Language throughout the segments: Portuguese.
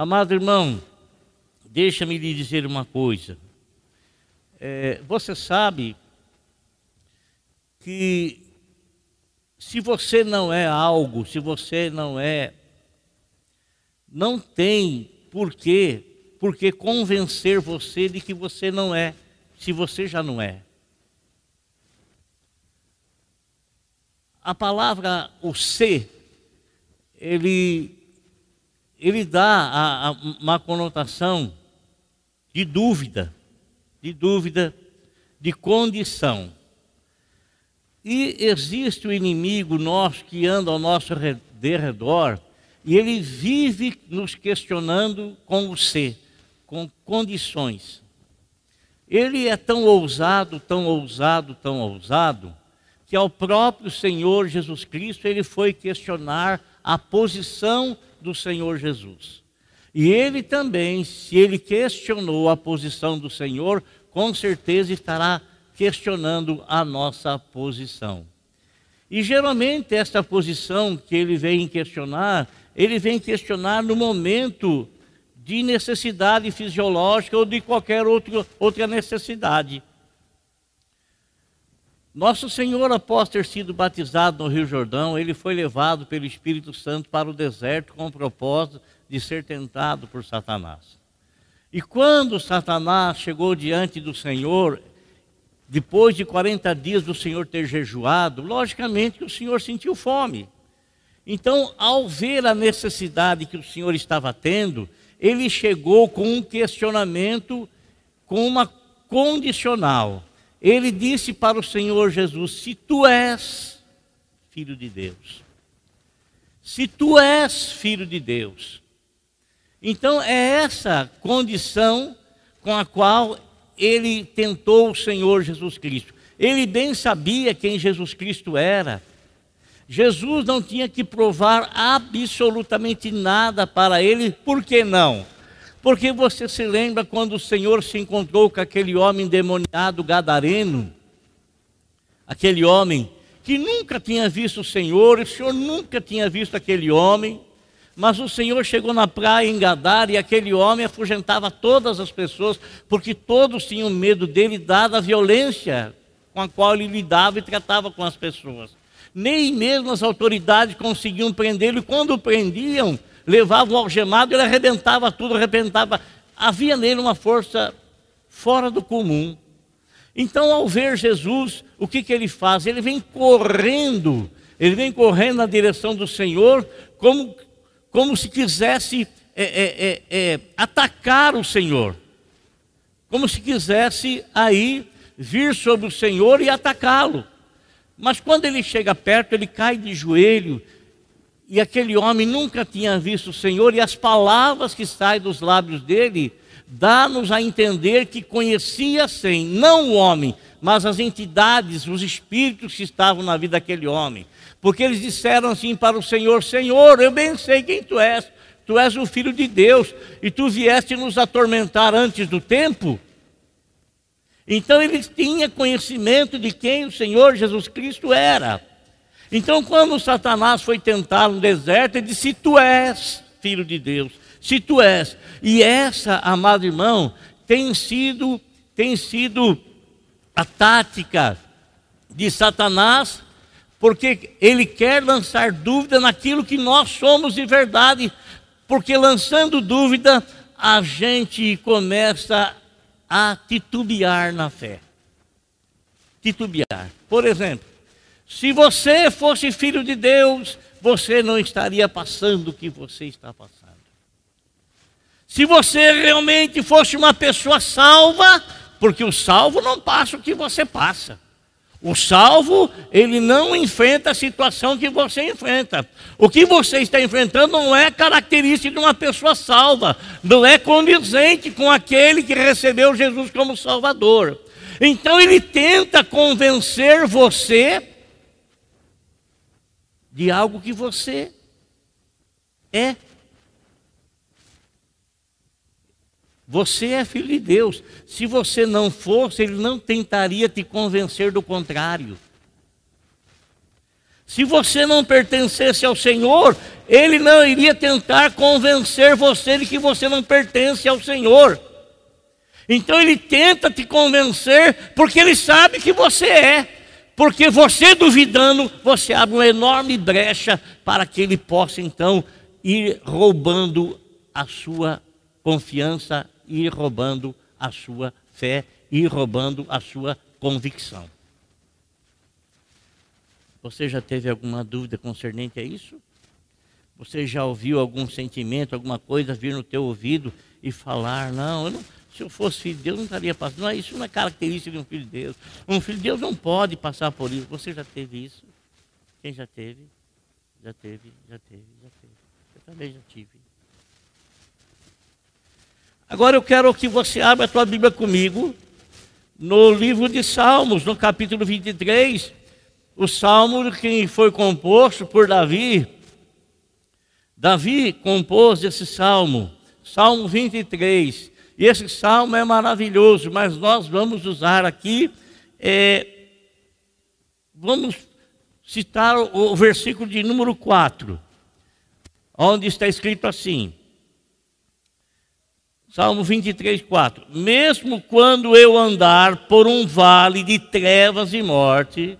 Amado irmão, deixa-me lhe dizer uma coisa. É, você sabe que se você não é algo, se você não é, não tem porquê, porque convencer você de que você não é, se você já não é. A palavra o ser, ele, ele dá a, a, uma conotação de dúvida, de dúvida, de condição. E existe o inimigo nosso que anda ao nosso redor e ele vive nos questionando com o ser, com condições. Ele é tão ousado, tão ousado, tão ousado, que ao próprio Senhor Jesus Cristo ele foi questionar a posição do Senhor Jesus. E ele também, se ele questionou a posição do Senhor, com certeza estará questionando a nossa posição. E geralmente esta posição que ele vem questionar, ele vem questionar no momento de necessidade fisiológica ou de qualquer outro, outra necessidade. Nosso Senhor, após ter sido batizado no Rio Jordão, ele foi levado pelo Espírito Santo para o deserto com o propósito de ser tentado por Satanás. E quando Satanás chegou diante do Senhor, depois de 40 dias do Senhor ter jejuado, logicamente que o Senhor sentiu fome. Então, ao ver a necessidade que o Senhor estava tendo, ele chegou com um questionamento, com uma condicional. Ele disse para o Senhor Jesus: Se tu és filho de Deus, se tu és filho de Deus. Então, é essa condição com a qual ele tentou o Senhor Jesus Cristo. Ele bem sabia quem Jesus Cristo era. Jesus não tinha que provar absolutamente nada para ele, por que não? Porque você se lembra quando o Senhor se encontrou com aquele homem demoniado gadareno, aquele homem que nunca tinha visto o Senhor, o Senhor nunca tinha visto aquele homem, mas o Senhor chegou na praia em Gadar e aquele homem afugentava todas as pessoas, porque todos tinham medo dele, dada a violência com a qual ele lidava e tratava com as pessoas. Nem mesmo as autoridades conseguiam prendê-lo, e quando o prendiam, levavam o algemado, ele arrebentava tudo, arrebentava. Havia nele uma força fora do comum. Então, ao ver Jesus, o que, que ele faz? Ele vem correndo, ele vem correndo na direção do Senhor, como como se quisesse é, é, é, é, atacar o Senhor, como se quisesse aí vir sobre o Senhor e atacá-lo. Mas quando ele chega perto, ele cai de joelho, e aquele homem nunca tinha visto o Senhor, e as palavras que saem dos lábios dele dá-nos a entender que conhecia sim, não o homem, mas as entidades, os espíritos que estavam na vida daquele homem. Porque eles disseram assim para o Senhor: Senhor, eu bem sei quem tu és, tu és o filho de Deus, e tu vieste nos atormentar antes do tempo. Então eles tinham conhecimento de quem o Senhor Jesus Cristo era. Então, quando Satanás foi tentar no deserto, ele disse: Se tu és filho de Deus, se tu és. E essa, amado irmão, tem sido, tem sido a tática de Satanás, porque ele quer lançar dúvida naquilo que nós somos de verdade, porque lançando dúvida, a gente começa a titubear na fé. Titubear. Por exemplo, se você fosse filho de Deus, você não estaria passando o que você está passando. Se você realmente fosse uma pessoa salva, porque o salvo não passa o que você passa. O salvo, ele não enfrenta a situação que você enfrenta. O que você está enfrentando não é característica de uma pessoa salva, não é condizente com aquele que recebeu Jesus como Salvador. Então ele tenta convencer você de algo que você é. Você é filho de Deus. Se você não fosse, ele não tentaria te convencer do contrário. Se você não pertencesse ao Senhor, ele não iria tentar convencer você de que você não pertence ao Senhor. Então ele tenta te convencer porque ele sabe que você é. Porque você duvidando, você abre uma enorme brecha para que ele possa então ir roubando a sua confiança, ir roubando a sua fé, ir roubando a sua convicção. Você já teve alguma dúvida concernente a isso? Você já ouviu algum sentimento, alguma coisa vir no teu ouvido e falar, não, eu não se eu fosse filho de Deus, não estaria passando. Não, isso não é característica de um filho de Deus. Um filho de Deus não pode passar por isso. Você já teve isso? Quem já teve? Já teve, já teve, já teve. Eu também já tive. Agora eu quero que você abra a tua Bíblia comigo no livro de Salmos, no capítulo 23, o salmo que foi composto por Davi. Davi compôs esse salmo, Salmo 23. E esse salmo é maravilhoso, mas nós vamos usar aqui, é, vamos citar o, o versículo de número 4, onde está escrito assim: Salmo 23, 4: Mesmo quando eu andar por um vale de trevas e morte,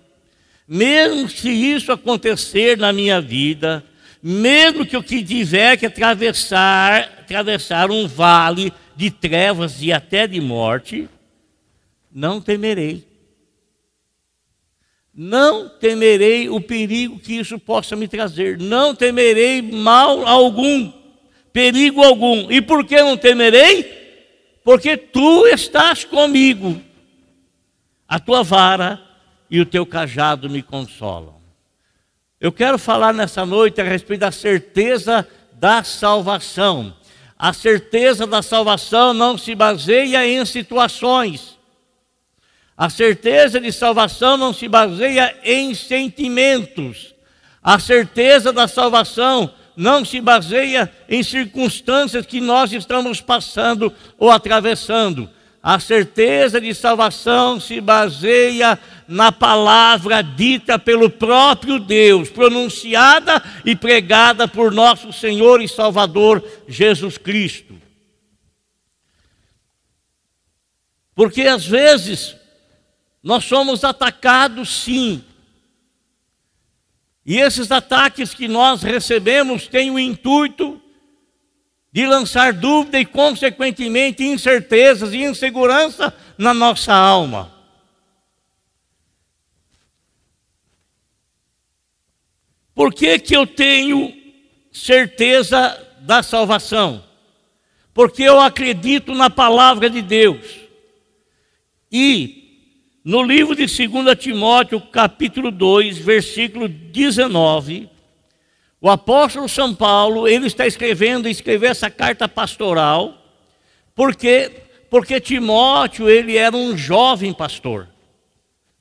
mesmo se isso acontecer na minha vida, mesmo que eu que tiver que atravessar, atravessar um vale de trevas e até de morte, não temerei. Não temerei o perigo que isso possa me trazer. Não temerei mal algum, perigo algum. E por que não temerei? Porque tu estás comigo. A tua vara e o teu cajado me consolam. Eu quero falar nessa noite a respeito da certeza da salvação. A certeza da salvação não se baseia em situações. A certeza de salvação não se baseia em sentimentos. A certeza da salvação não se baseia em circunstâncias que nós estamos passando ou atravessando. A certeza de salvação se baseia na palavra dita pelo próprio Deus, pronunciada e pregada por nosso Senhor e Salvador Jesus Cristo. Porque às vezes nós somos atacados sim. E esses ataques que nós recebemos têm o intuito de lançar dúvida e, consequentemente, incertezas e insegurança na nossa alma. Por que, que eu tenho certeza da salvação? Porque eu acredito na palavra de Deus. E no livro de 2 Timóteo, capítulo 2, versículo 19, o apóstolo São Paulo, ele está escrevendo, escreveu essa carta pastoral, porque porque Timóteo, ele era um jovem pastor.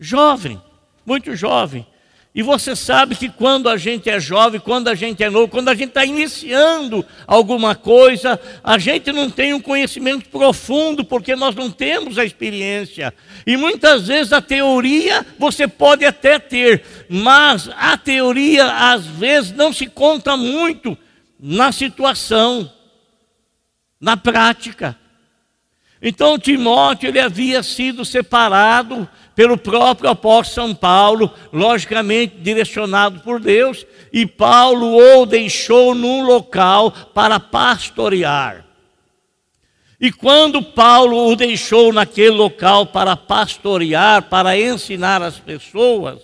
Jovem, muito jovem. E você sabe que quando a gente é jovem, quando a gente é novo, quando a gente está iniciando alguma coisa, a gente não tem um conhecimento profundo, porque nós não temos a experiência. E muitas vezes a teoria você pode até ter, mas a teoria às vezes não se conta muito na situação, na prática. Então Timóteo ele havia sido separado pelo próprio apóstolo São Paulo, logicamente direcionado por Deus, e Paulo o deixou num local para pastorear. E quando Paulo o deixou naquele local para pastorear, para ensinar as pessoas,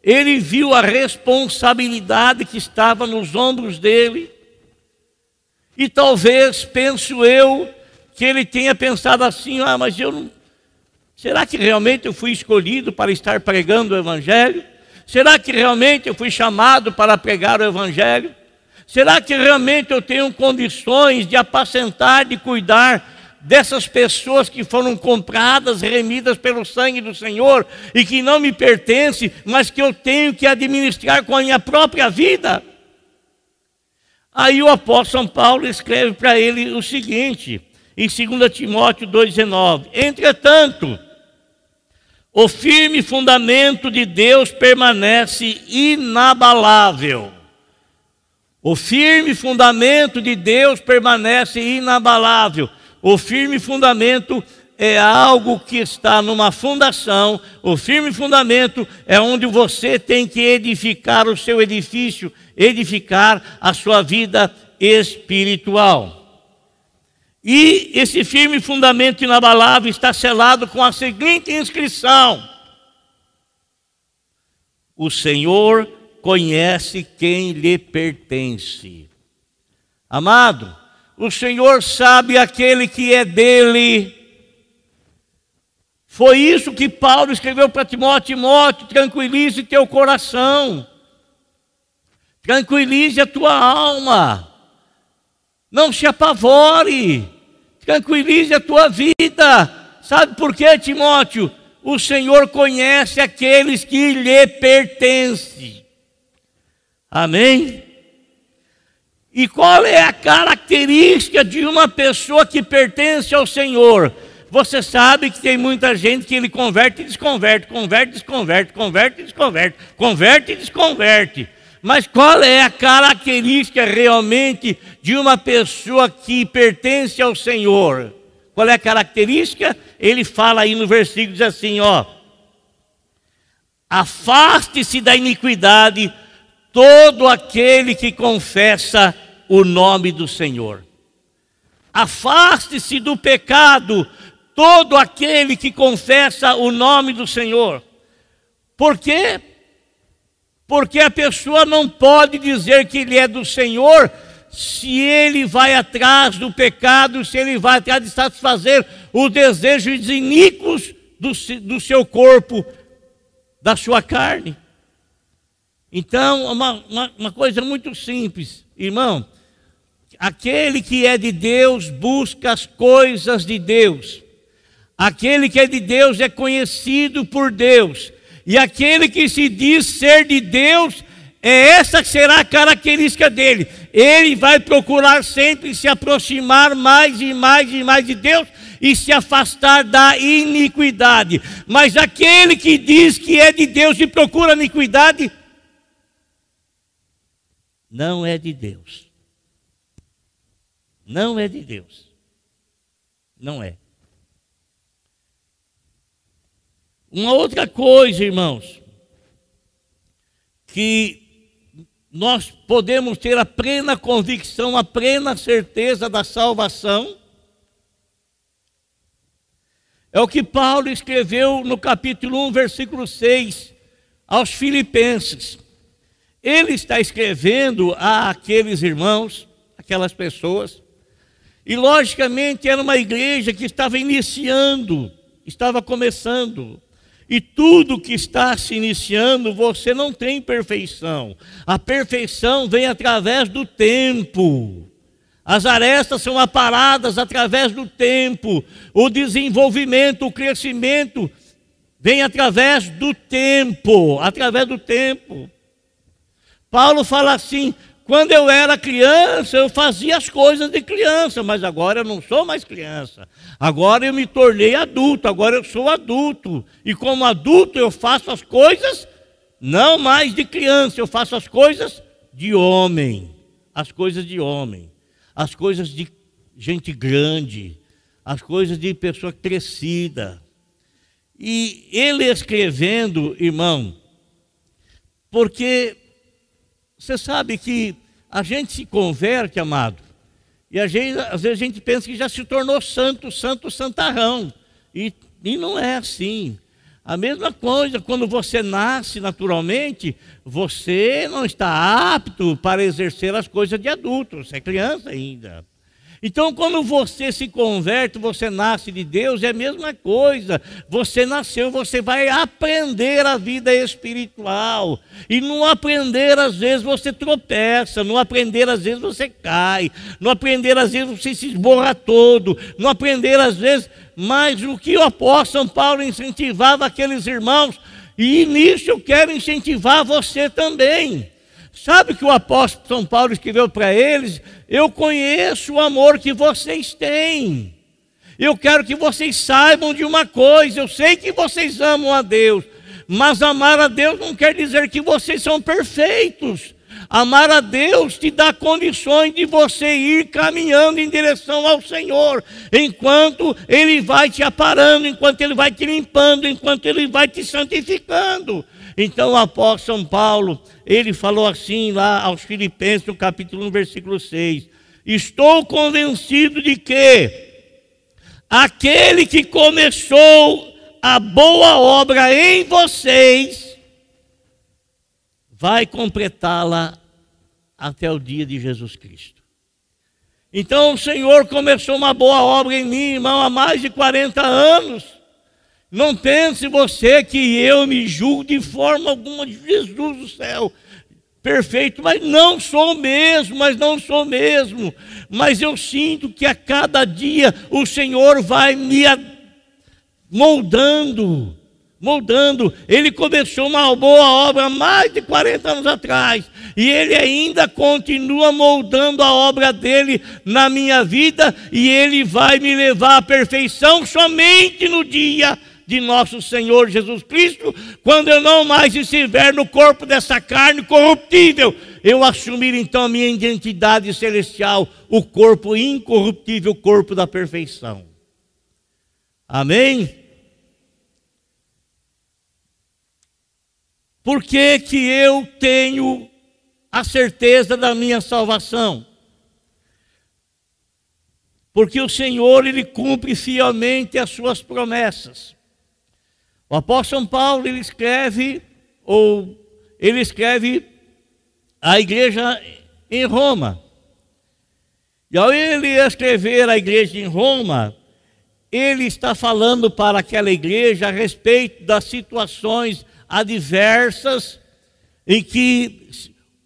ele viu a responsabilidade que estava nos ombros dele. E talvez, penso eu, que ele tenha pensado assim: ah, mas eu não Será que realmente eu fui escolhido para estar pregando o Evangelho? Será que realmente eu fui chamado para pregar o Evangelho? Será que realmente eu tenho condições de apacentar, de cuidar dessas pessoas que foram compradas, remidas pelo sangue do Senhor e que não me pertencem, mas que eu tenho que administrar com a minha própria vida? Aí o apóstolo São Paulo escreve para ele o seguinte, em 2 Timóteo 2,19: Entretanto, O firme fundamento de Deus permanece inabalável. O firme fundamento de Deus permanece inabalável. O firme fundamento é algo que está numa fundação. O firme fundamento é onde você tem que edificar o seu edifício, edificar a sua vida espiritual. E esse firme fundamento inabalável está selado com a seguinte inscrição: O Senhor conhece quem lhe pertence. Amado, o Senhor sabe aquele que é dele. Foi isso que Paulo escreveu para Timóteo: Timóteo, tranquilize teu coração, tranquilize a tua alma, não se apavore, tranquilize a tua vida. Sabe por quê, Timóteo? O Senhor conhece aqueles que lhe pertencem. Amém? E qual é a característica de uma pessoa que pertence ao Senhor? Você sabe que tem muita gente que ele converte e desconverte, converte e desconverte, converte e desconverte, converte e desconverte. Mas qual é a característica realmente de uma pessoa que pertence ao Senhor? Qual é a característica? Ele fala aí no versículo, diz assim, ó. Afaste-se da iniquidade todo aquele que confessa o nome do Senhor. Afaste-se do pecado todo aquele que confessa o nome do Senhor. Por quê? Porque a pessoa não pode dizer que ele é do Senhor se ele vai atrás do pecado, se ele vai atrás de satisfazer os desejos iníquos do, do seu corpo, da sua carne. Então, uma, uma, uma coisa muito simples, irmão. Aquele que é de Deus busca as coisas de Deus. Aquele que é de Deus é conhecido por Deus. E aquele que se diz ser de Deus, é essa que será a característica dele. Ele vai procurar sempre se aproximar mais e mais e mais de Deus e se afastar da iniquidade. Mas aquele que diz que é de Deus e procura iniquidade, não é de Deus. Não é de Deus. Não é. Uma outra coisa, irmãos, que nós podemos ter a plena convicção, a plena certeza da salvação, é o que Paulo escreveu no capítulo 1, versículo 6, aos Filipenses. Ele está escrevendo a aqueles irmãos, aquelas pessoas, e logicamente era uma igreja que estava iniciando, estava começando. E tudo que está se iniciando, você não tem perfeição. A perfeição vem através do tempo. As arestas são aparadas através do tempo. O desenvolvimento, o crescimento vem através do tempo, através do tempo. Paulo fala assim: quando eu era criança, eu fazia as coisas de criança, mas agora eu não sou mais criança. Agora eu me tornei adulto, agora eu sou adulto. E como adulto eu faço as coisas não mais de criança, eu faço as coisas de homem. As coisas de homem. As coisas de gente grande. As coisas de pessoa crescida. E ele escrevendo, irmão, porque você sabe que a gente se converte, amado, e gente, às vezes a gente pensa que já se tornou santo, santo, santarrão. E, e não é assim. A mesma coisa, quando você nasce naturalmente, você não está apto para exercer as coisas de adulto, você é criança ainda. Então, quando você se converte, você nasce de Deus, é a mesma coisa. Você nasceu, você vai aprender a vida espiritual. E no aprender, às vezes, você tropeça. No aprender, às vezes, você cai. No aprender, às vezes, você se esborra todo. No aprender, às vezes, mas o que o apóstolo Paulo incentivava aqueles irmãos, e nisso eu quero incentivar você também. Sabe que o apóstolo São Paulo escreveu para eles? Eu conheço o amor que vocês têm. Eu quero que vocês saibam de uma coisa: eu sei que vocês amam a Deus, mas amar a Deus não quer dizer que vocês são perfeitos. Amar a Deus te dá condições de você ir caminhando em direção ao Senhor, enquanto Ele vai te aparando, enquanto Ele vai te limpando, enquanto Ele vai te santificando. Então o apóstolo São Paulo, ele falou assim lá aos Filipenses, no capítulo 1, versículo 6: Estou convencido de que aquele que começou a boa obra em vocês, vai completá-la até o dia de Jesus Cristo. Então o Senhor começou uma boa obra em mim, irmão, há mais de 40 anos. Não pense você que eu me julgo de forma alguma Jesus do céu. Perfeito, mas não sou mesmo, mas não sou mesmo. Mas eu sinto que a cada dia o Senhor vai me moldando, moldando. Ele começou uma boa obra mais de 40 anos atrás, e ele ainda continua moldando a obra dele na minha vida, e ele vai me levar à perfeição somente no dia de nosso Senhor Jesus Cristo, quando eu não mais estiver no corpo dessa carne corruptível, eu assumir então a minha identidade celestial, o corpo incorruptível, o corpo da perfeição. Amém? Por que, que eu tenho a certeza da minha salvação? Porque o Senhor, Ele cumpre fielmente as suas promessas. O apóstolo Paulo, ele escreve, ou ele escreve a igreja em Roma. E ao ele escrever a igreja em Roma, ele está falando para aquela igreja a respeito das situações adversas em que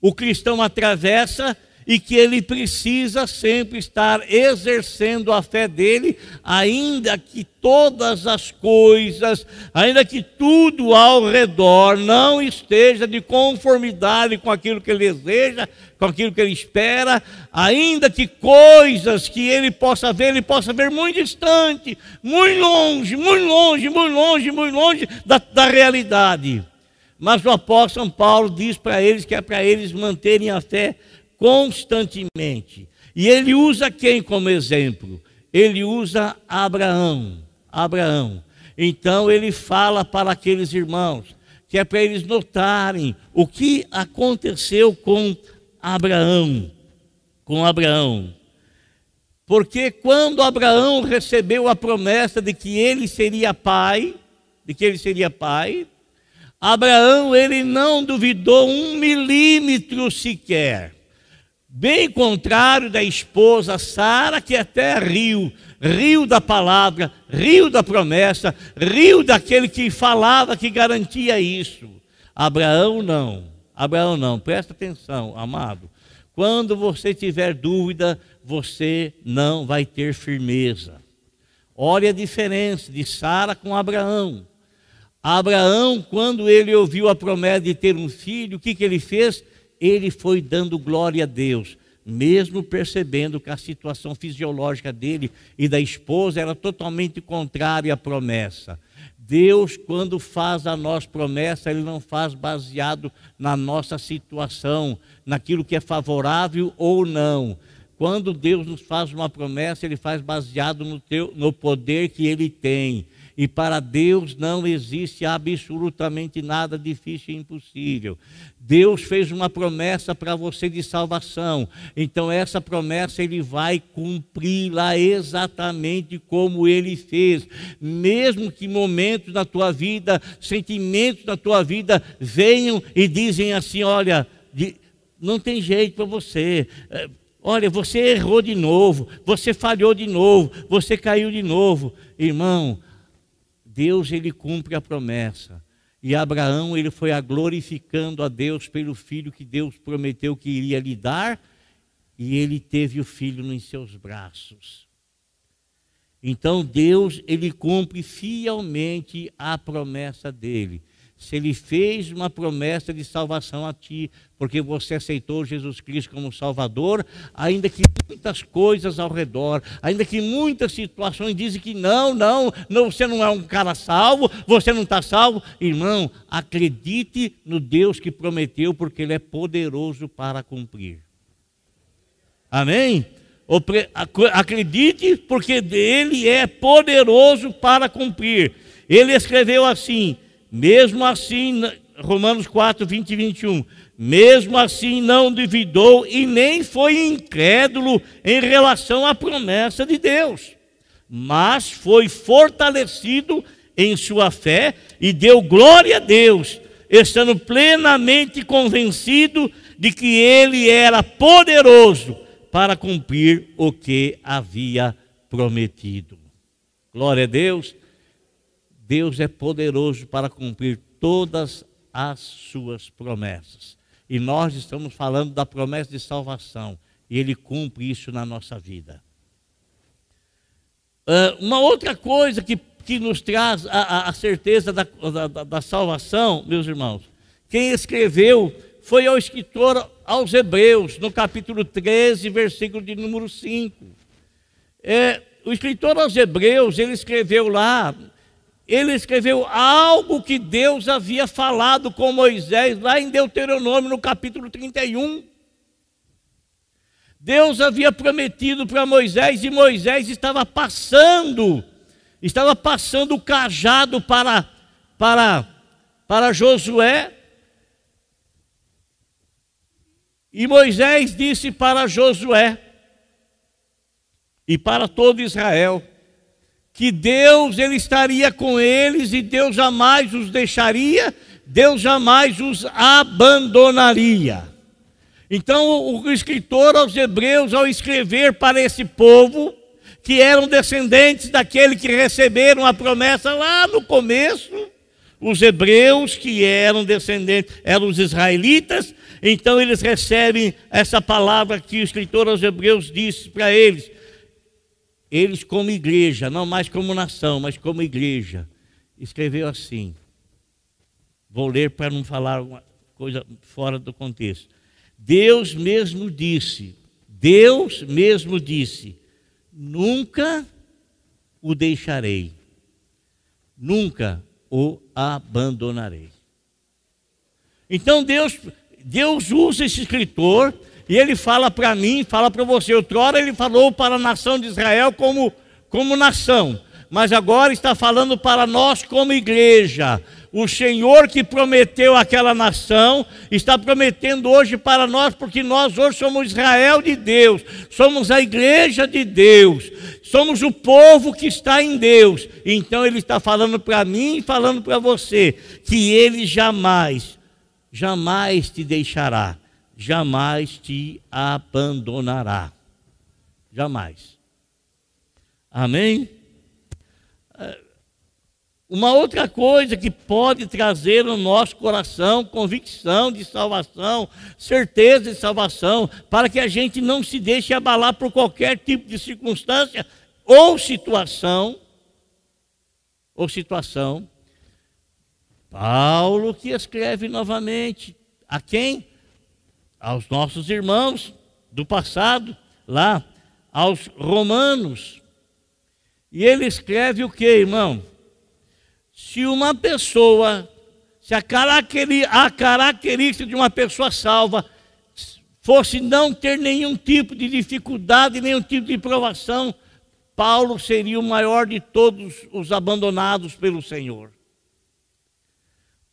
o cristão atravessa e que ele precisa sempre estar exercendo a fé dele, ainda que todas as coisas, ainda que tudo ao redor não esteja de conformidade com aquilo que ele deseja, com aquilo que ele espera, ainda que coisas que ele possa ver, ele possa ver muito distante, muito longe, muito longe, muito longe, muito longe da, da realidade. Mas o apóstolo São Paulo diz para eles que é para eles manterem a fé constantemente. E ele usa quem como exemplo? Ele usa Abraão. Abraão. Então ele fala para aqueles irmãos que é para eles notarem o que aconteceu com Abraão, com Abraão. Porque quando Abraão recebeu a promessa de que ele seria pai, de que ele seria pai, Abraão ele não duvidou um milímetro sequer. Bem contrário da esposa Sara, que até riu, riu da palavra, riu da promessa, riu daquele que falava que garantia isso. Abraão não, Abraão não, presta atenção, amado. Quando você tiver dúvida, você não vai ter firmeza. Olha a diferença de Sara com Abraão. Abraão, quando ele ouviu a promessa de ter um filho, o que, que ele fez? Ele foi dando glória a Deus, mesmo percebendo que a situação fisiológica dele e da esposa era totalmente contrária à promessa. Deus, quando faz a nós promessa, Ele não faz baseado na nossa situação, naquilo que é favorável ou não. Quando Deus nos faz uma promessa, Ele faz baseado no, teu, no poder que Ele tem. E para Deus não existe absolutamente nada difícil e impossível. Deus fez uma promessa para você de salvação. Então essa promessa ele vai cumpri-la exatamente como ele fez. Mesmo que momentos da tua vida, sentimentos da tua vida venham e dizem assim, olha, não tem jeito para você. É, olha, você errou de novo, você falhou de novo, você caiu de novo. Irmão, Deus ele cumpre a promessa. E Abraão ele foi a glorificando a Deus pelo filho que Deus prometeu que iria lhe dar, e ele teve o filho nos seus braços. Então Deus ele cumpre fielmente a promessa dele. Se ele fez uma promessa de salvação a ti, porque você aceitou Jesus Cristo como Salvador, ainda que muitas coisas ao redor, ainda que muitas situações dizem que não, não, não você não é um cara salvo, você não está salvo, irmão, acredite no Deus que prometeu, porque Ele é poderoso para cumprir. Amém? Acredite, porque Ele é poderoso para cumprir. Ele escreveu assim mesmo assim, Romanos 4, 20 e 21. Mesmo assim, não duvidou e nem foi incrédulo em relação à promessa de Deus, mas foi fortalecido em sua fé e deu glória a Deus, estando plenamente convencido de que ele era poderoso para cumprir o que havia prometido. Glória a Deus. Deus é poderoso para cumprir todas as suas promessas. E nós estamos falando da promessa de salvação. E Ele cumpre isso na nossa vida. Uh, uma outra coisa que, que nos traz a, a certeza da, da, da salvação, meus irmãos, quem escreveu foi o escritor aos Hebreus, no capítulo 13, versículo de número 5. É, o escritor aos Hebreus, ele escreveu lá ele escreveu algo que Deus havia falado com Moisés, lá em Deuteronômio, no capítulo 31. Deus havia prometido para Moisés e Moisés estava passando, estava passando o cajado para, para, para Josué. E Moisés disse para Josué e para todo Israel: que Deus ele estaria com eles e Deus jamais os deixaria, Deus jamais os abandonaria. Então, o escritor aos Hebreus, ao escrever para esse povo, que eram descendentes daquele que receberam a promessa lá no começo, os hebreus que eram descendentes, eram os israelitas, então eles recebem essa palavra que o escritor aos Hebreus disse para eles: eles, como igreja, não mais como nação, mas como igreja, escreveu assim. Vou ler para não falar uma coisa fora do contexto. Deus mesmo disse, Deus mesmo disse: nunca o deixarei, nunca o abandonarei. Então Deus, Deus usa esse escritor e ele fala para mim, fala para você. Outrora ele falou para a nação de Israel como, como nação, mas agora está falando para nós como igreja. O Senhor que prometeu aquela nação está prometendo hoje para nós, porque nós hoje somos Israel de Deus, somos a igreja de Deus, somos o povo que está em Deus. Então Ele está falando para mim e falando para você que Ele jamais, jamais te deixará jamais te abandonará. Jamais. Amém? É, uma outra coisa que pode trazer no nosso coração convicção de salvação, certeza de salvação, para que a gente não se deixe abalar por qualquer tipo de circunstância ou situação, ou situação. Paulo que escreve novamente a quem? Aos nossos irmãos do passado, lá, aos romanos. E ele escreve o que, irmão? Se uma pessoa, se a característica de uma pessoa salva fosse não ter nenhum tipo de dificuldade, nenhum tipo de provação, Paulo seria o maior de todos os abandonados pelo Senhor.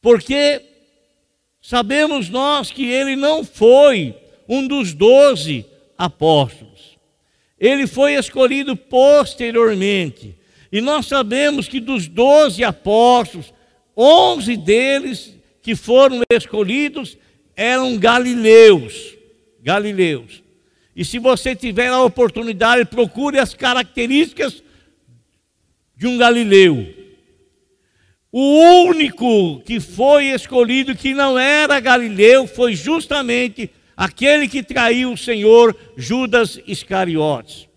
Porque Sabemos nós que ele não foi um dos doze apóstolos. Ele foi escolhido posteriormente. E nós sabemos que dos doze apóstolos, onze deles que foram escolhidos eram galileus. Galileus. E se você tiver a oportunidade, procure as características de um galileu. O único que foi escolhido que não era Galileu foi justamente aquele que traiu o Senhor, Judas Iscariotes.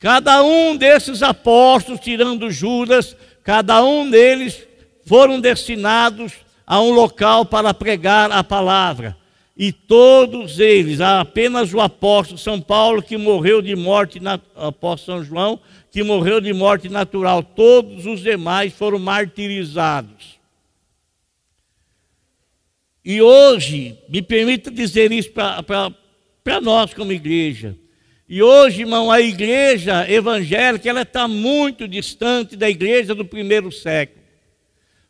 Cada um desses apóstolos, tirando Judas, cada um deles foram destinados a um local para pregar a palavra. E todos eles, apenas o apóstolo São Paulo, que morreu de morte, apóstolo São João, que morreu de morte natural, todos os demais foram martirizados. E hoje, me permita dizer isso para nós como igreja. E hoje, irmão, a igreja evangélica ela está muito distante da igreja do primeiro século.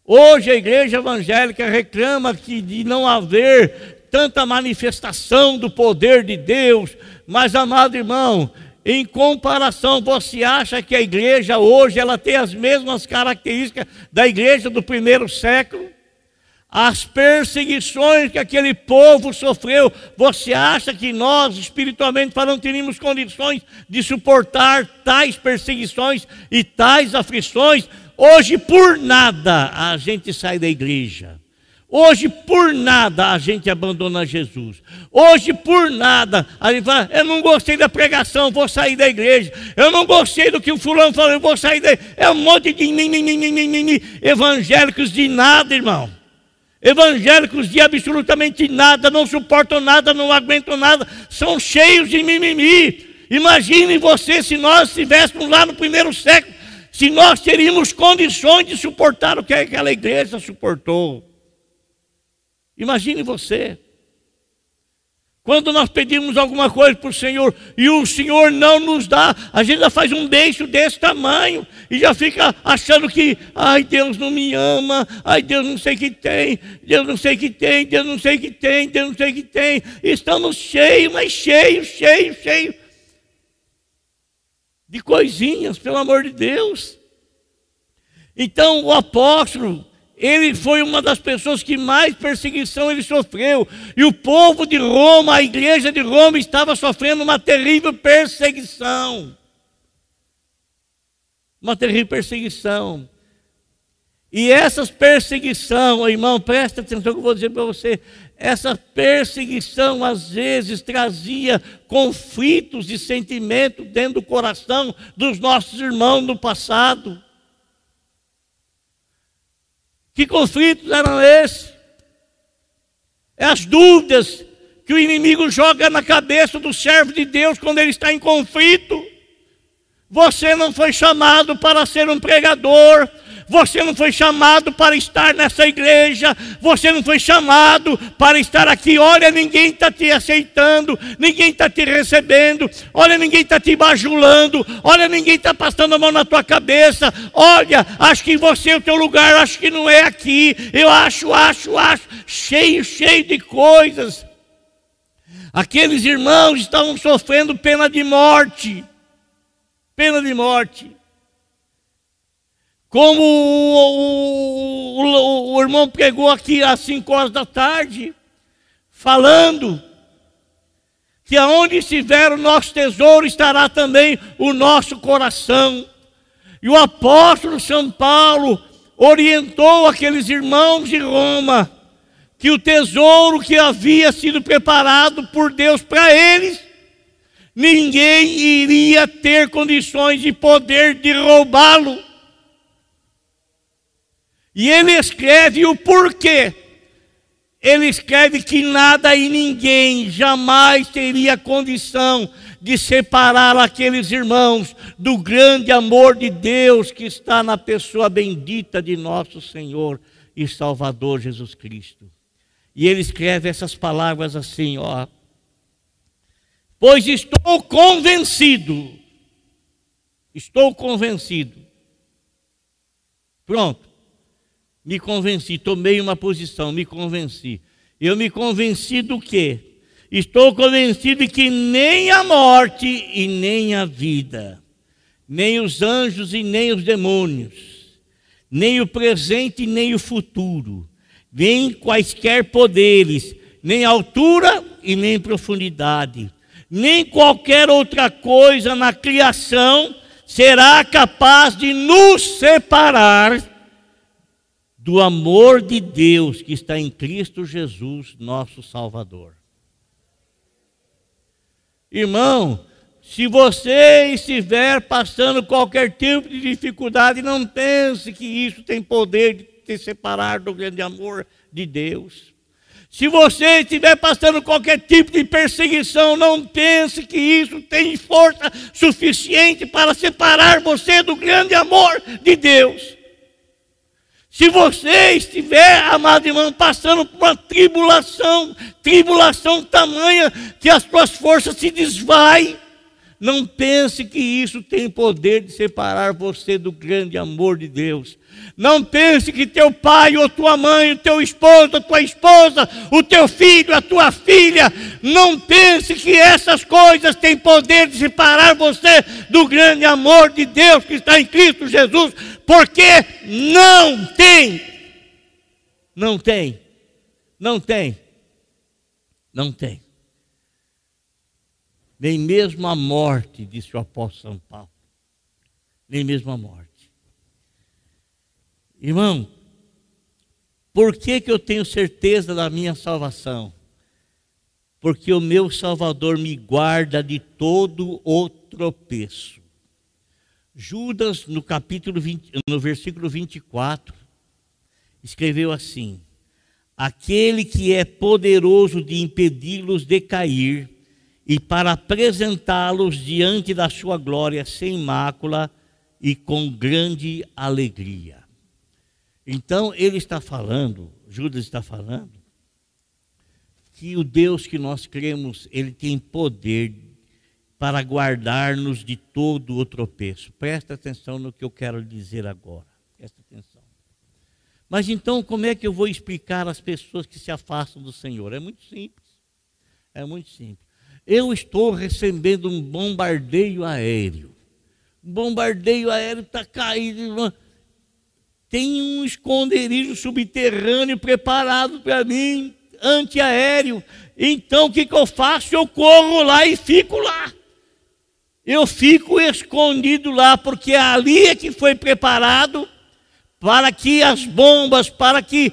Hoje a igreja evangélica reclama que de não haver tanta manifestação do poder de Deus, mas amado irmão, em comparação, você acha que a igreja hoje ela tem as mesmas características da igreja do primeiro século? As perseguições que aquele povo sofreu, você acha que nós, espiritualmente falando, teríamos condições de suportar tais perseguições e tais aflições? Hoje, por nada, a gente sai da igreja. Hoje, por nada, a gente abandona Jesus. Hoje, por nada, a gente fala: Eu não gostei da pregação, vou sair da igreja. Eu não gostei do que o fulano falou, eu vou sair da igreja. É um monte de mimimi, evangélicos de nada, irmão. Evangélicos de absolutamente nada, não suportam nada, não aguentam nada, são cheios de mimimi. Imagine você se nós estivéssemos lá no primeiro século, se nós teríamos condições de suportar o que aquela igreja suportou. Imagine você. Quando nós pedimos alguma coisa para o Senhor e o Senhor não nos dá, a gente já faz um beijo desse tamanho e já fica achando que, ai, Deus não me ama, ai, Deus não sei o que tem, Deus não sei o que tem, Deus não sei o que tem, Deus não sei o que tem. Estamos cheios, mas cheios, cheios, cheios de coisinhas, pelo amor de Deus. Então o apóstolo ele foi uma das pessoas que mais perseguição ele sofreu. E o povo de Roma, a igreja de Roma, estava sofrendo uma terrível perseguição. Uma terrível perseguição. E essa perseguição, irmão, presta atenção que eu vou dizer para você. Essa perseguição às vezes trazia conflitos de sentimento dentro do coração dos nossos irmãos no passado. Que conflitos eram esses? É as dúvidas que o inimigo joga na cabeça do servo de Deus quando ele está em conflito. Você não foi chamado para ser um pregador, você não foi chamado para estar nessa igreja. Você não foi chamado para estar aqui. Olha, ninguém está te aceitando. Ninguém está te recebendo. Olha, ninguém está te bajulando. Olha, ninguém está passando a mão na tua cabeça. Olha, acho que você é o teu lugar. Acho que não é aqui. Eu acho, acho, acho. Cheio, cheio de coisas. Aqueles irmãos estavam sofrendo pena de morte. Pena de morte. Como o, o, o, o irmão pregou aqui às 5 horas da tarde, falando que aonde estiver o nosso tesouro estará também o nosso coração. E o apóstolo São Paulo orientou aqueles irmãos de Roma que o tesouro que havia sido preparado por Deus para eles, ninguém iria ter condições de poder de roubá-lo. E ele escreve o porquê. Ele escreve que nada e ninguém jamais teria condição de separar aqueles irmãos do grande amor de Deus que está na pessoa bendita de nosso Senhor e Salvador Jesus Cristo. E ele escreve essas palavras assim, ó. Pois estou convencido. Estou convencido. Pronto me convenci, tomei uma posição, me convenci. Eu me convenci do quê? Estou convencido de que nem a morte e nem a vida, nem os anjos e nem os demônios, nem o presente e nem o futuro, nem quaisquer poderes, nem altura e nem profundidade, nem qualquer outra coisa na criação será capaz de nos separar do amor de Deus que está em Cristo Jesus, nosso Salvador. Irmão, se você estiver passando qualquer tipo de dificuldade, não pense que isso tem poder de te separar do grande amor de Deus. Se você estiver passando qualquer tipo de perseguição, não pense que isso tem força suficiente para separar você do grande amor de Deus. Se você estiver, amado irmão, passando por uma tribulação, tribulação tamanha que as suas forças se desvaem, não pense que isso tem poder de separar você do grande amor de Deus. Não pense que teu pai ou tua mãe, o teu esposo, a tua esposa, o teu filho, a tua filha, não pense que essas coisas têm poder de separar você do grande amor de Deus que está em Cristo Jesus, porque não tem. Não tem. Não tem. Não tem. Nem mesmo a morte, disse o apóstolo São Paulo. Nem mesmo a morte. Irmão, por que, que eu tenho certeza da minha salvação? Porque o meu Salvador me guarda de todo o tropeço. Judas, no capítulo 20, no versículo 24, escreveu assim: Aquele que é poderoso de impedi-los de cair e para apresentá-los diante da sua glória sem mácula e com grande alegria. Então ele está falando, Judas está falando, que o Deus que nós cremos, ele tem poder para guardar-nos de todo o tropeço. Presta atenção no que eu quero dizer agora. Presta atenção. Mas então, como é que eu vou explicar às pessoas que se afastam do Senhor? É muito simples. É muito simples. Eu estou recebendo um bombardeio aéreo. Um bombardeio aéreo está caído. Tem um esconderijo subterrâneo preparado para mim, antiaéreo. Então o que, que eu faço? Eu corro lá e fico lá eu fico escondido lá, porque ali é que foi preparado para que as bombas, para que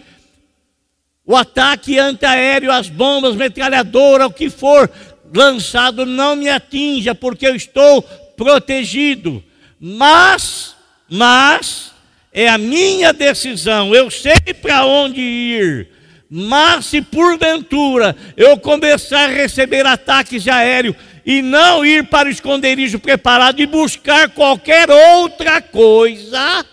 o ataque antiaéreo, as bombas, metralhadora, o que for lançado não me atinja, porque eu estou protegido. Mas, mas, é a minha decisão, eu sei para onde ir. Mas se porventura eu começar a receber ataques de aéreo, e não ir para o esconderijo preparado e buscar qualquer outra coisa,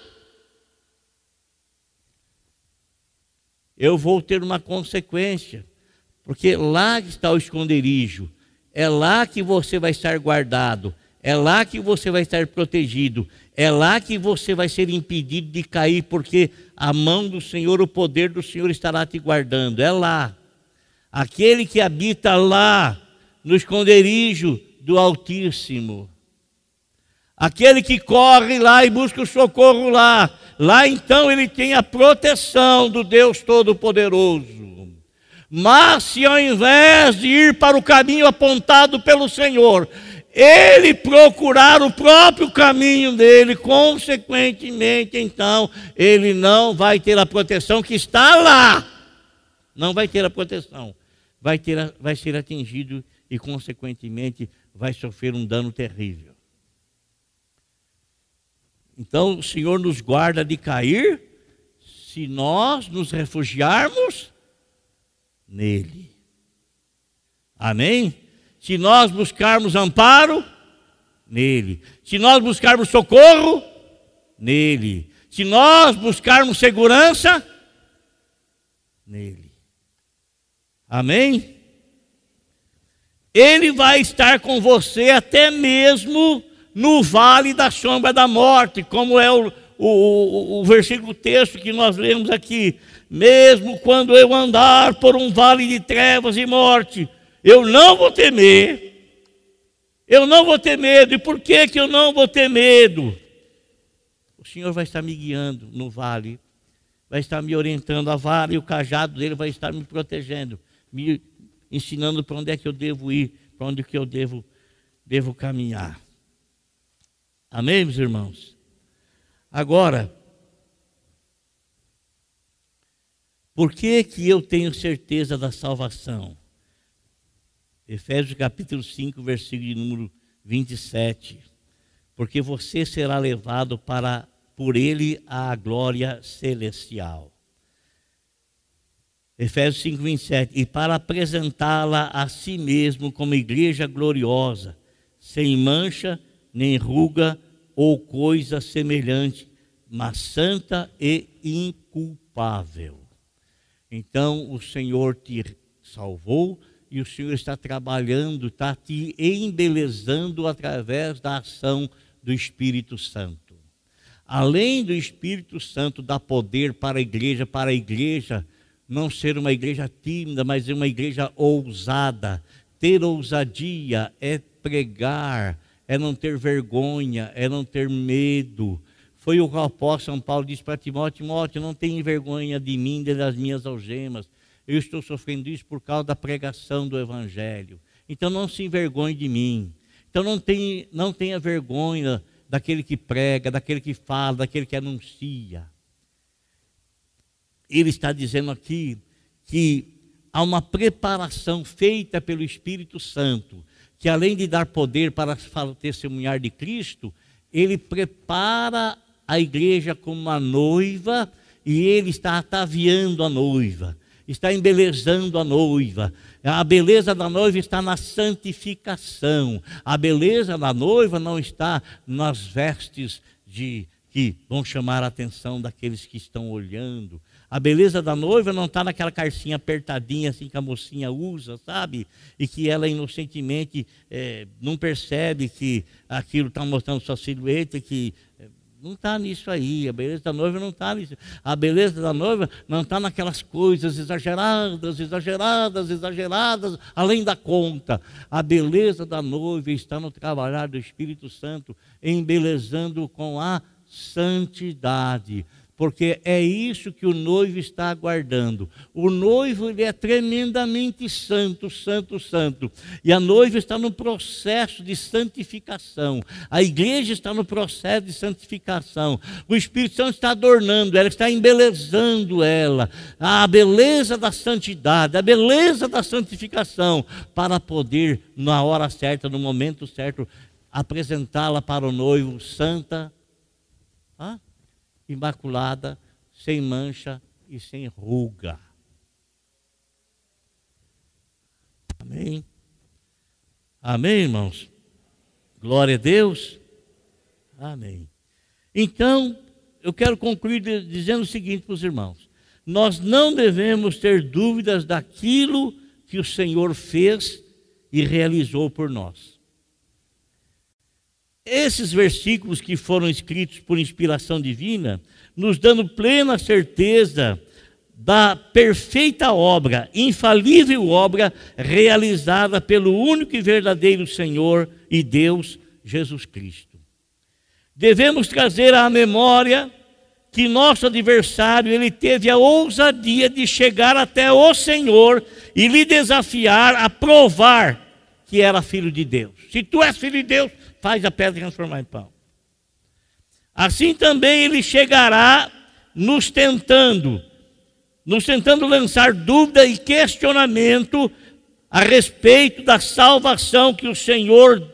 eu vou ter uma consequência, porque lá está o esconderijo, é lá que você vai estar guardado, é lá que você vai estar protegido, é lá que você vai ser impedido de cair, porque a mão do Senhor, o poder do Senhor estará te guardando, é lá. Aquele que habita lá, no esconderijo do Altíssimo. Aquele que corre lá e busca o socorro lá, lá então ele tem a proteção do Deus Todo-Poderoso. Mas se ao invés de ir para o caminho apontado pelo Senhor, ele procurar o próprio caminho dele, consequentemente, então, ele não vai ter a proteção que está lá. Não vai ter a proteção. Vai, ter, vai ser atingido e, consequentemente, vai sofrer um dano terrível. Então, o Senhor nos guarda de cair se nós nos refugiarmos nele. Amém? Se nós buscarmos amparo, nele. Se nós buscarmos socorro, nele. Se nós buscarmos segurança, nele. Amém? Ele vai estar com você até mesmo no vale da sombra da morte, como é o, o, o, versículo texto que nós lemos aqui. Mesmo quando eu andar por um vale de trevas e morte, eu não vou ter medo. Eu não vou ter medo. E por que, que eu não vou ter medo? O Senhor vai estar me guiando no vale, vai estar me orientando. A vara e o cajado dele vai estar me protegendo, me ensinando para onde é que eu devo ir, para onde que eu devo, devo caminhar. Amém, meus irmãos? Agora, por que que eu tenho certeza da salvação? Efésios capítulo 5, versículo de número 27. Porque você será levado para por ele à glória celestial. Efésios 5, 27. E para apresentá-la a si mesmo como igreja gloriosa, sem mancha, nem ruga ou coisa semelhante, mas santa e inculpável. Então o Senhor te salvou e o Senhor está trabalhando, está te embelezando através da ação do Espírito Santo. Além do Espírito Santo dar poder para a igreja, para a igreja não ser uma igreja tímida, mas uma igreja ousada. Ter ousadia é pregar, é não ter vergonha, é não ter medo. Foi o que o apóstolo São Paulo disse para Timóteo: Timóteo, não tenha vergonha de mim, das minhas algemas. Eu estou sofrendo isso por causa da pregação do Evangelho. Então não se envergonhe de mim. Então não tenha, não tenha vergonha daquele que prega, daquele que fala, daquele que anuncia ele está dizendo aqui que há uma preparação feita pelo Espírito Santo, que além de dar poder para testemunhar de Cristo, ele prepara a igreja como uma noiva e ele está ataviando a noiva, está embelezando a noiva. A beleza da noiva está na santificação. A beleza da noiva não está nas vestes de que vão chamar a atenção daqueles que estão olhando. A beleza da noiva não está naquela carcinha apertadinha assim que a mocinha usa, sabe? E que ela inocentemente é, não percebe que aquilo está mostrando sua silhueta, que é, não está nisso aí. A beleza da noiva não está nisso. A beleza da noiva não está naquelas coisas exageradas, exageradas, exageradas, além da conta. A beleza da noiva está no trabalhar do Espírito Santo, embelezando com a santidade porque é isso que o noivo está aguardando. O noivo ele é tremendamente santo, santo, santo. E a noiva está no processo de santificação. A igreja está no processo de santificação. O Espírito Santo está adornando ela, está embelezando ela. A beleza da santidade, a beleza da santificação, para poder, na hora certa, no momento certo, apresentá-la para o noivo santa. Imaculada, sem mancha e sem ruga. Amém? Amém, irmãos? Glória a Deus. Amém. Então, eu quero concluir dizendo o seguinte para os irmãos: nós não devemos ter dúvidas daquilo que o Senhor fez e realizou por nós. Esses versículos que foram escritos por inspiração divina, nos dando plena certeza da perfeita obra, infalível obra realizada pelo único e verdadeiro Senhor e Deus, Jesus Cristo. Devemos trazer à memória que nosso adversário ele teve a ousadia de chegar até o Senhor e lhe desafiar a provar que era filho de Deus. Se tu és filho de Deus, faz a pedra transformar em pão. Assim também ele chegará nos tentando, nos tentando lançar dúvida e questionamento a respeito da salvação que o Senhor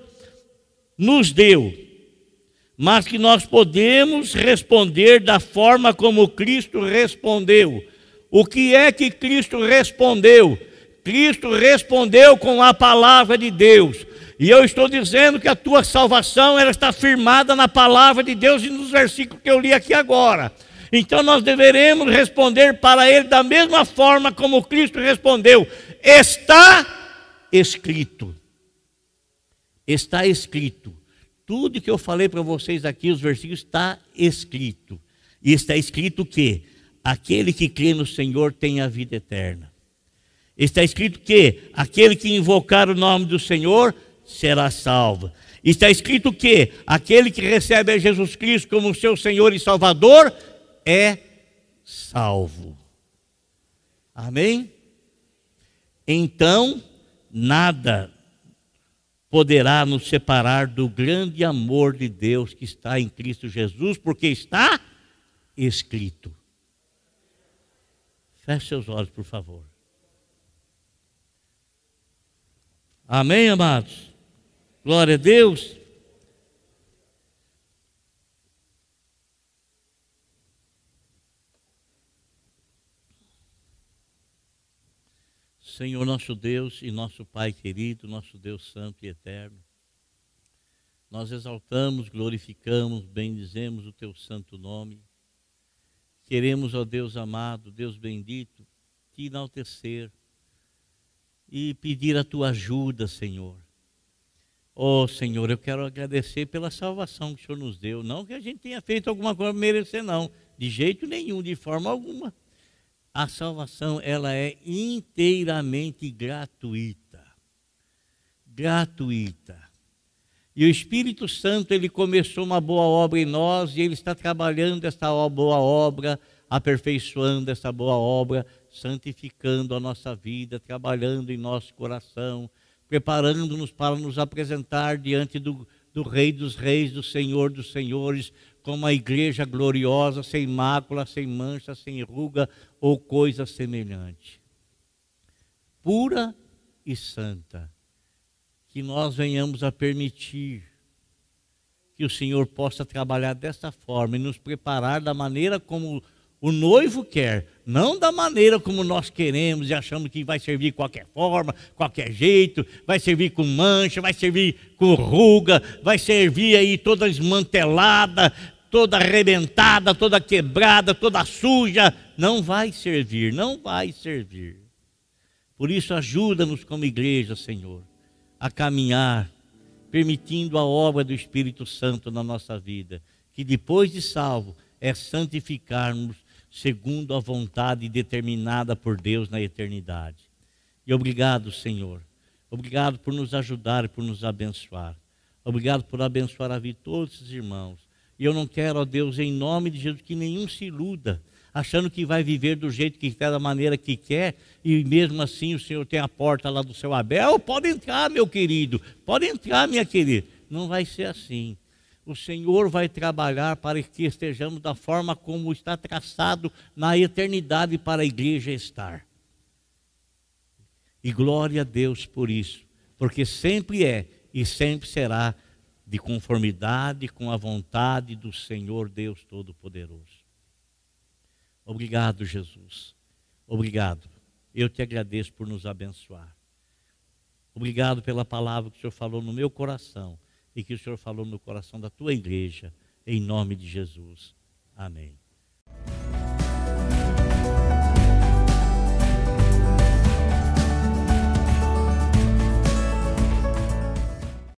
nos deu, mas que nós podemos responder da forma como Cristo respondeu. O que é que Cristo respondeu? Cristo respondeu com a palavra de Deus. E eu estou dizendo que a tua salvação ela está firmada na palavra de Deus e nos versículos que eu li aqui agora. Então nós deveremos responder para ele da mesma forma como Cristo respondeu: está escrito. Está escrito. Tudo que eu falei para vocês aqui, os versículos, está escrito. E está escrito que aquele que crê no Senhor tem a vida eterna. Está escrito que aquele que invocar o nome do Senhor será salvo. Está escrito que aquele que recebe a Jesus Cristo como seu Senhor e Salvador é salvo. Amém? Então, nada poderá nos separar do grande amor de Deus que está em Cristo Jesus, porque está escrito. Feche seus olhos, por favor. Amém, amados? Glória a Deus. Senhor nosso Deus e nosso Pai querido, nosso Deus santo e eterno, nós exaltamos, glorificamos, bendizemos o teu santo nome. Queremos, ó Deus amado, Deus bendito, te enaltecer e pedir a tua ajuda, Senhor. Oh, Senhor, eu quero agradecer pela salvação que o Senhor nos deu. Não que a gente tenha feito alguma coisa para merecer, não. De jeito nenhum, de forma alguma. A salvação, ela é inteiramente gratuita. Gratuita. E o Espírito Santo, ele começou uma boa obra em nós e ele está trabalhando essa boa obra, aperfeiçoando essa boa obra, santificando a nossa vida, trabalhando em nosso coração, preparando-nos para nos apresentar diante do, do Rei dos Reis, do Senhor dos Senhores, como uma igreja gloriosa, sem mácula, sem mancha, sem ruga ou coisa semelhante. Pura e santa que nós venhamos a permitir que o Senhor possa trabalhar dessa forma e nos preparar da maneira como o noivo quer, não da maneira como nós queremos e achamos que vai servir de qualquer forma, qualquer jeito, vai servir com mancha, vai servir com ruga, vai servir aí toda desmantelada, toda arrebentada, toda quebrada, toda suja. Não vai servir, não vai servir. Por isso, ajuda-nos como igreja, Senhor a caminhar, permitindo a obra do Espírito Santo na nossa vida, que depois de salvo é santificarmos segundo a vontade determinada por Deus na eternidade. E obrigado, Senhor. Obrigado por nos ajudar e por nos abençoar. Obrigado por abençoar a vida de todos esses irmãos. E eu não quero, ó Deus, em nome de Jesus, que nenhum se iluda achando que vai viver do jeito que quer, da maneira que quer, e mesmo assim o Senhor tem a porta lá do seu Abel, pode entrar, meu querido, pode entrar, minha querida. Não vai ser assim. O Senhor vai trabalhar para que estejamos da forma como está traçado na eternidade para a igreja estar. E glória a Deus por isso, porque sempre é e sempre será de conformidade com a vontade do Senhor Deus Todo-Poderoso. Obrigado, Jesus. Obrigado. Eu te agradeço por nos abençoar. Obrigado pela palavra que o Senhor falou no meu coração e que o Senhor falou no coração da tua igreja, em nome de Jesus. Amém.